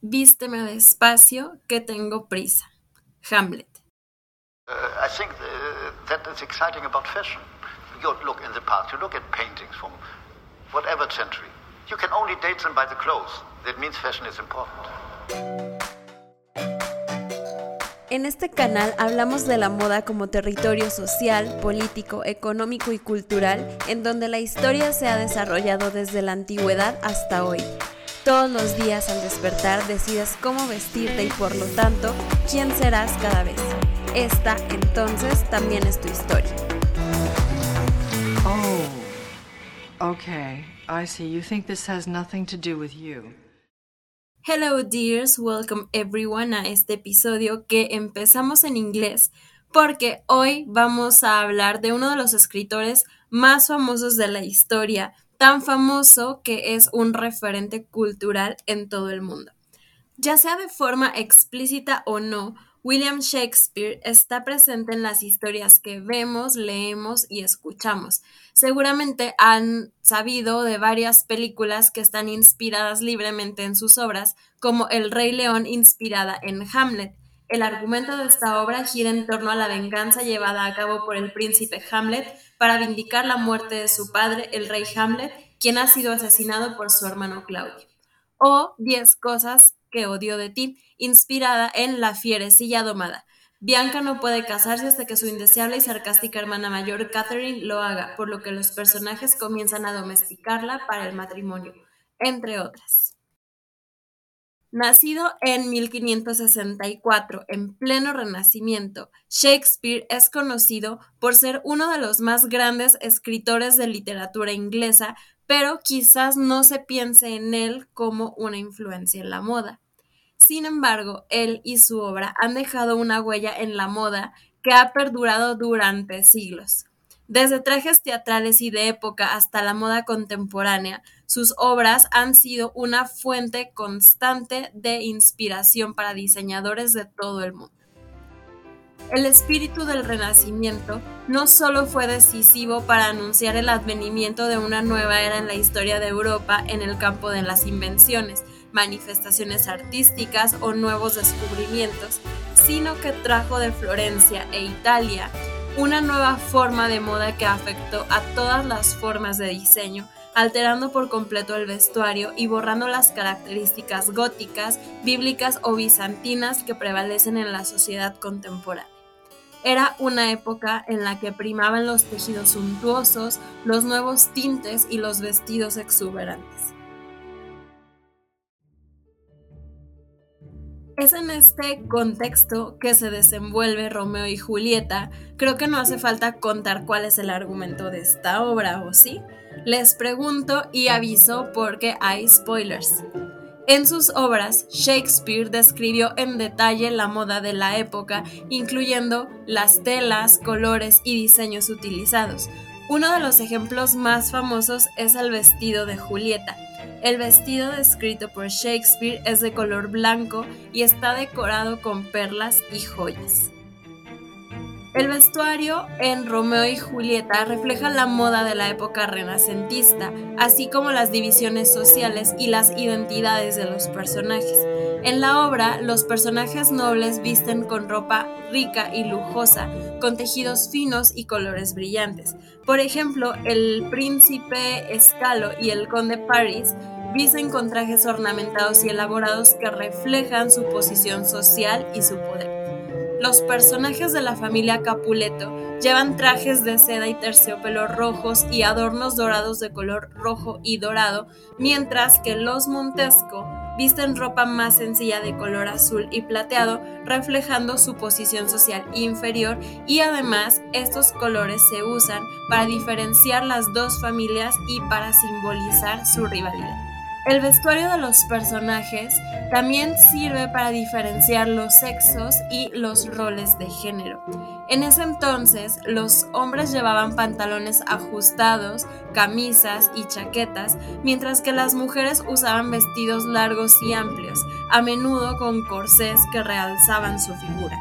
Vísteme despacio, que tengo prisa. Hamlet. Uh, I think uh, that is exciting about fashion. You look in the past, you look at paintings from whatever century. You can only date them by the clothes. That means fashion is important. En este canal hablamos de la moda como territorio social, político, económico y cultural en donde la historia se ha desarrollado desde la antigüedad hasta hoy. Todos los días al despertar decides cómo vestirte y por lo tanto quién serás cada vez. Esta entonces también es tu historia. Oh, okay. I see. You think this has nothing to do with you. Hello dears, welcome everyone a este episodio que empezamos en inglés porque hoy vamos a hablar de uno de los escritores más famosos de la historia, tan famoso que es un referente cultural en todo el mundo. Ya sea de forma explícita o no, William Shakespeare está presente en las historias que vemos, leemos y escuchamos. Seguramente han sabido de varias películas que están inspiradas libremente en sus obras, como El Rey León inspirada en Hamlet. El argumento de esta obra gira en torno a la venganza llevada a cabo por el príncipe Hamlet para vindicar la muerte de su padre, el rey Hamlet, quien ha sido asesinado por su hermano Claudio. O Diez cosas que odio de ti, inspirada en La fierecilla domada. Bianca no puede casarse hasta que su indeseable y sarcástica hermana mayor Catherine lo haga, por lo que los personajes comienzan a domesticarla para el matrimonio, entre otras. Nacido en 1564, en pleno Renacimiento, Shakespeare es conocido por ser uno de los más grandes escritores de literatura inglesa, pero quizás no se piense en él como una influencia en la moda. Sin embargo, él y su obra han dejado una huella en la moda que ha perdurado durante siglos. Desde trajes teatrales y de época hasta la moda contemporánea, sus obras han sido una fuente constante de inspiración para diseñadores de todo el mundo. El espíritu del Renacimiento no solo fue decisivo para anunciar el advenimiento de una nueva era en la historia de Europa en el campo de las invenciones, manifestaciones artísticas o nuevos descubrimientos, sino que trajo de Florencia e Italia una nueva forma de moda que afectó a todas las formas de diseño, alterando por completo el vestuario y borrando las características góticas, bíblicas o bizantinas que prevalecen en la sociedad contemporánea. Era una época en la que primaban los tejidos suntuosos, los nuevos tintes y los vestidos exuberantes. Es en este contexto que se desenvuelve Romeo y Julieta. Creo que no hace falta contar cuál es el argumento de esta obra, ¿o sí? Les pregunto y aviso porque hay spoilers. En sus obras, Shakespeare describió en detalle la moda de la época, incluyendo las telas, colores y diseños utilizados. Uno de los ejemplos más famosos es el vestido de Julieta. El vestido descrito por Shakespeare es de color blanco y está decorado con perlas y joyas. El vestuario en Romeo y Julieta refleja la moda de la época renacentista, así como las divisiones sociales y las identidades de los personajes. En la obra, los personajes nobles visten con ropa rica y lujosa, con tejidos finos y colores brillantes. Por ejemplo, el príncipe Escalo y el conde Paris visten con trajes ornamentados y elaborados que reflejan su posición social y su poder. Los personajes de la familia Capuleto llevan trajes de seda y terciopelo rojos y adornos dorados de color rojo y dorado, mientras que los Montesco visten ropa más sencilla de color azul y plateado, reflejando su posición social inferior y además estos colores se usan para diferenciar las dos familias y para simbolizar su rivalidad. El vestuario de los personajes también sirve para diferenciar los sexos y los roles de género. En ese entonces, los hombres llevaban pantalones ajustados, camisas y chaquetas, mientras que las mujeres usaban vestidos largos y amplios, a menudo con corsés que realzaban su figura.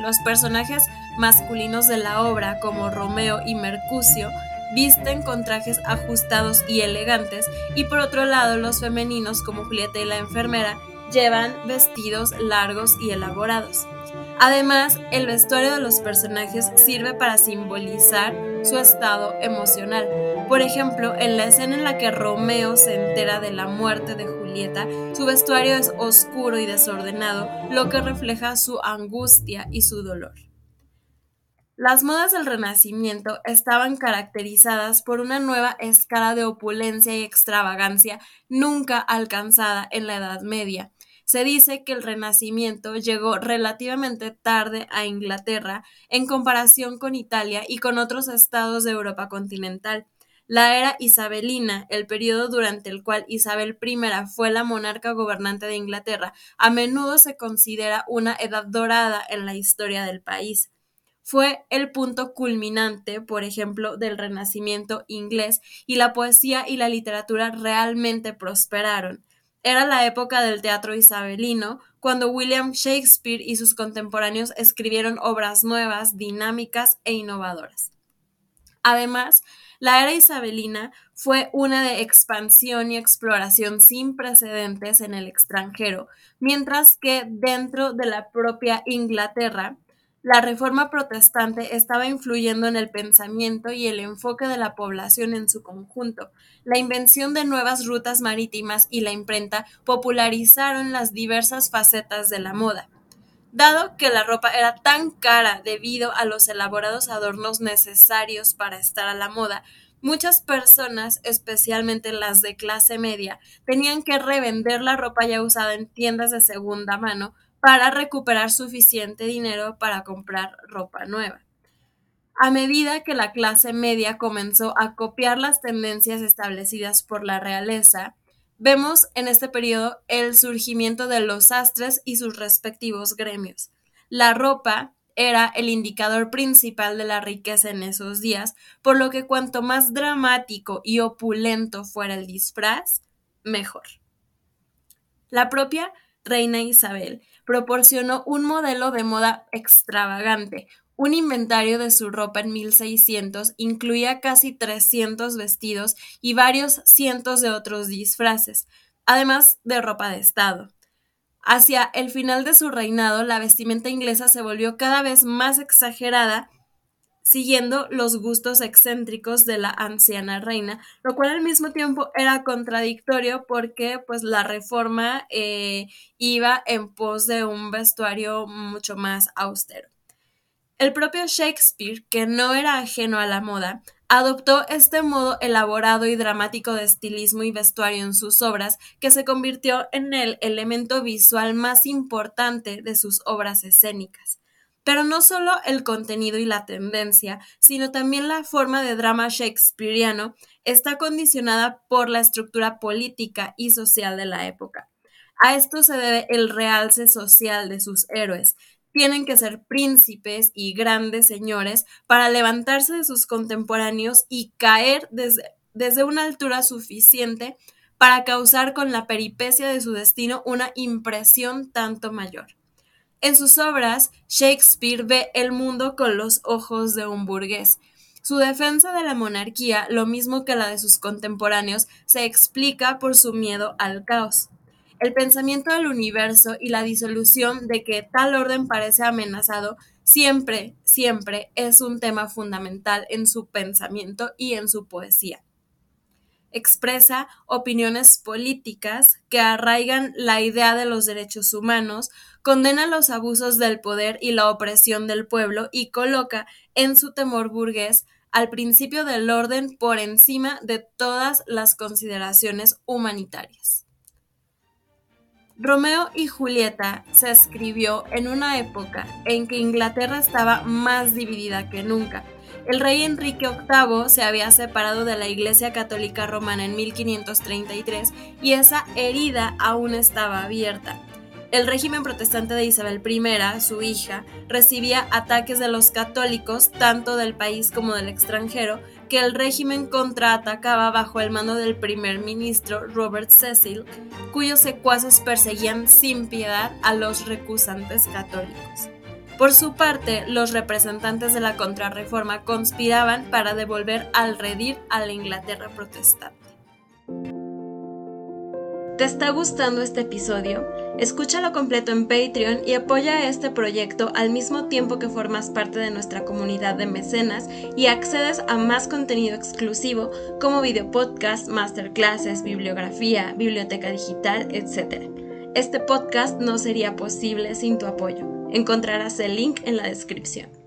Los personajes masculinos de la obra, como Romeo y Mercucio, visten con trajes ajustados y elegantes, y por otro lado los femeninos como Julieta y la enfermera llevan vestidos largos y elaborados. Además, el vestuario de los personajes sirve para simbolizar su estado emocional. Por ejemplo, en la escena en la que Romeo se entera de la muerte de Julieta, su vestuario es oscuro y desordenado, lo que refleja su angustia y su dolor. Las modas del Renacimiento estaban caracterizadas por una nueva escala de opulencia y extravagancia nunca alcanzada en la Edad Media. Se dice que el Renacimiento llegó relativamente tarde a Inglaterra en comparación con Italia y con otros estados de Europa continental. La era isabelina, el periodo durante el cual Isabel I fue la monarca gobernante de Inglaterra, a menudo se considera una edad dorada en la historia del país fue el punto culminante, por ejemplo, del Renacimiento inglés y la poesía y la literatura realmente prosperaron. Era la época del teatro isabelino, cuando William Shakespeare y sus contemporáneos escribieron obras nuevas, dinámicas e innovadoras. Además, la era isabelina fue una de expansión y exploración sin precedentes en el extranjero, mientras que dentro de la propia Inglaterra, la reforma protestante estaba influyendo en el pensamiento y el enfoque de la población en su conjunto. La invención de nuevas rutas marítimas y la imprenta popularizaron las diversas facetas de la moda. Dado que la ropa era tan cara debido a los elaborados adornos necesarios para estar a la moda, muchas personas, especialmente las de clase media, tenían que revender la ropa ya usada en tiendas de segunda mano para recuperar suficiente dinero para comprar ropa nueva. A medida que la clase media comenzó a copiar las tendencias establecidas por la realeza, vemos en este periodo el surgimiento de los sastres y sus respectivos gremios. La ropa era el indicador principal de la riqueza en esos días, por lo que cuanto más dramático y opulento fuera el disfraz, mejor. La propia reina Isabel proporcionó un modelo de moda extravagante. Un inventario de su ropa en 1600 incluía casi 300 vestidos y varios cientos de otros disfraces, además de ropa de estado. Hacia el final de su reinado, la vestimenta inglesa se volvió cada vez más exagerada siguiendo los gustos excéntricos de la anciana reina, lo cual al mismo tiempo era contradictorio porque pues la reforma eh, iba en pos de un vestuario mucho más austero. El propio Shakespeare, que no era ajeno a la moda, adoptó este modo elaborado y dramático de estilismo y vestuario en sus obras, que se convirtió en el elemento visual más importante de sus obras escénicas. Pero no solo el contenido y la tendencia, sino también la forma de drama shakespeariano está condicionada por la estructura política y social de la época. A esto se debe el realce social de sus héroes. Tienen que ser príncipes y grandes señores para levantarse de sus contemporáneos y caer desde, desde una altura suficiente para causar con la peripecia de su destino una impresión tanto mayor. En sus obras, Shakespeare ve el mundo con los ojos de un burgués. Su defensa de la monarquía, lo mismo que la de sus contemporáneos, se explica por su miedo al caos. El pensamiento del universo y la disolución de que tal orden parece amenazado siempre, siempre es un tema fundamental en su pensamiento y en su poesía expresa opiniones políticas que arraigan la idea de los derechos humanos, condena los abusos del poder y la opresión del pueblo y coloca en su temor burgués al principio del orden por encima de todas las consideraciones humanitarias. Romeo y Julieta se escribió en una época en que Inglaterra estaba más dividida que nunca el rey Enrique VIII se había separado de la Iglesia Católica Romana en 1533 y esa herida aún estaba abierta. El régimen protestante de Isabel I, su hija, recibía ataques de los católicos, tanto del país como del extranjero, que el régimen contraatacaba bajo el mando del primer ministro Robert Cecil, cuyos secuaces perseguían sin piedad a los recusantes católicos. Por su parte, los representantes de la contrarreforma conspiraban para devolver al redil a la Inglaterra protestante. ¿Te está gustando este episodio? Escúchalo completo en Patreon y apoya este proyecto al mismo tiempo que formas parte de nuestra comunidad de mecenas y accedes a más contenido exclusivo como videopodcast, masterclasses, bibliografía, biblioteca digital, etc. Este podcast no sería posible sin tu apoyo. Encontrarás el link en la descripción.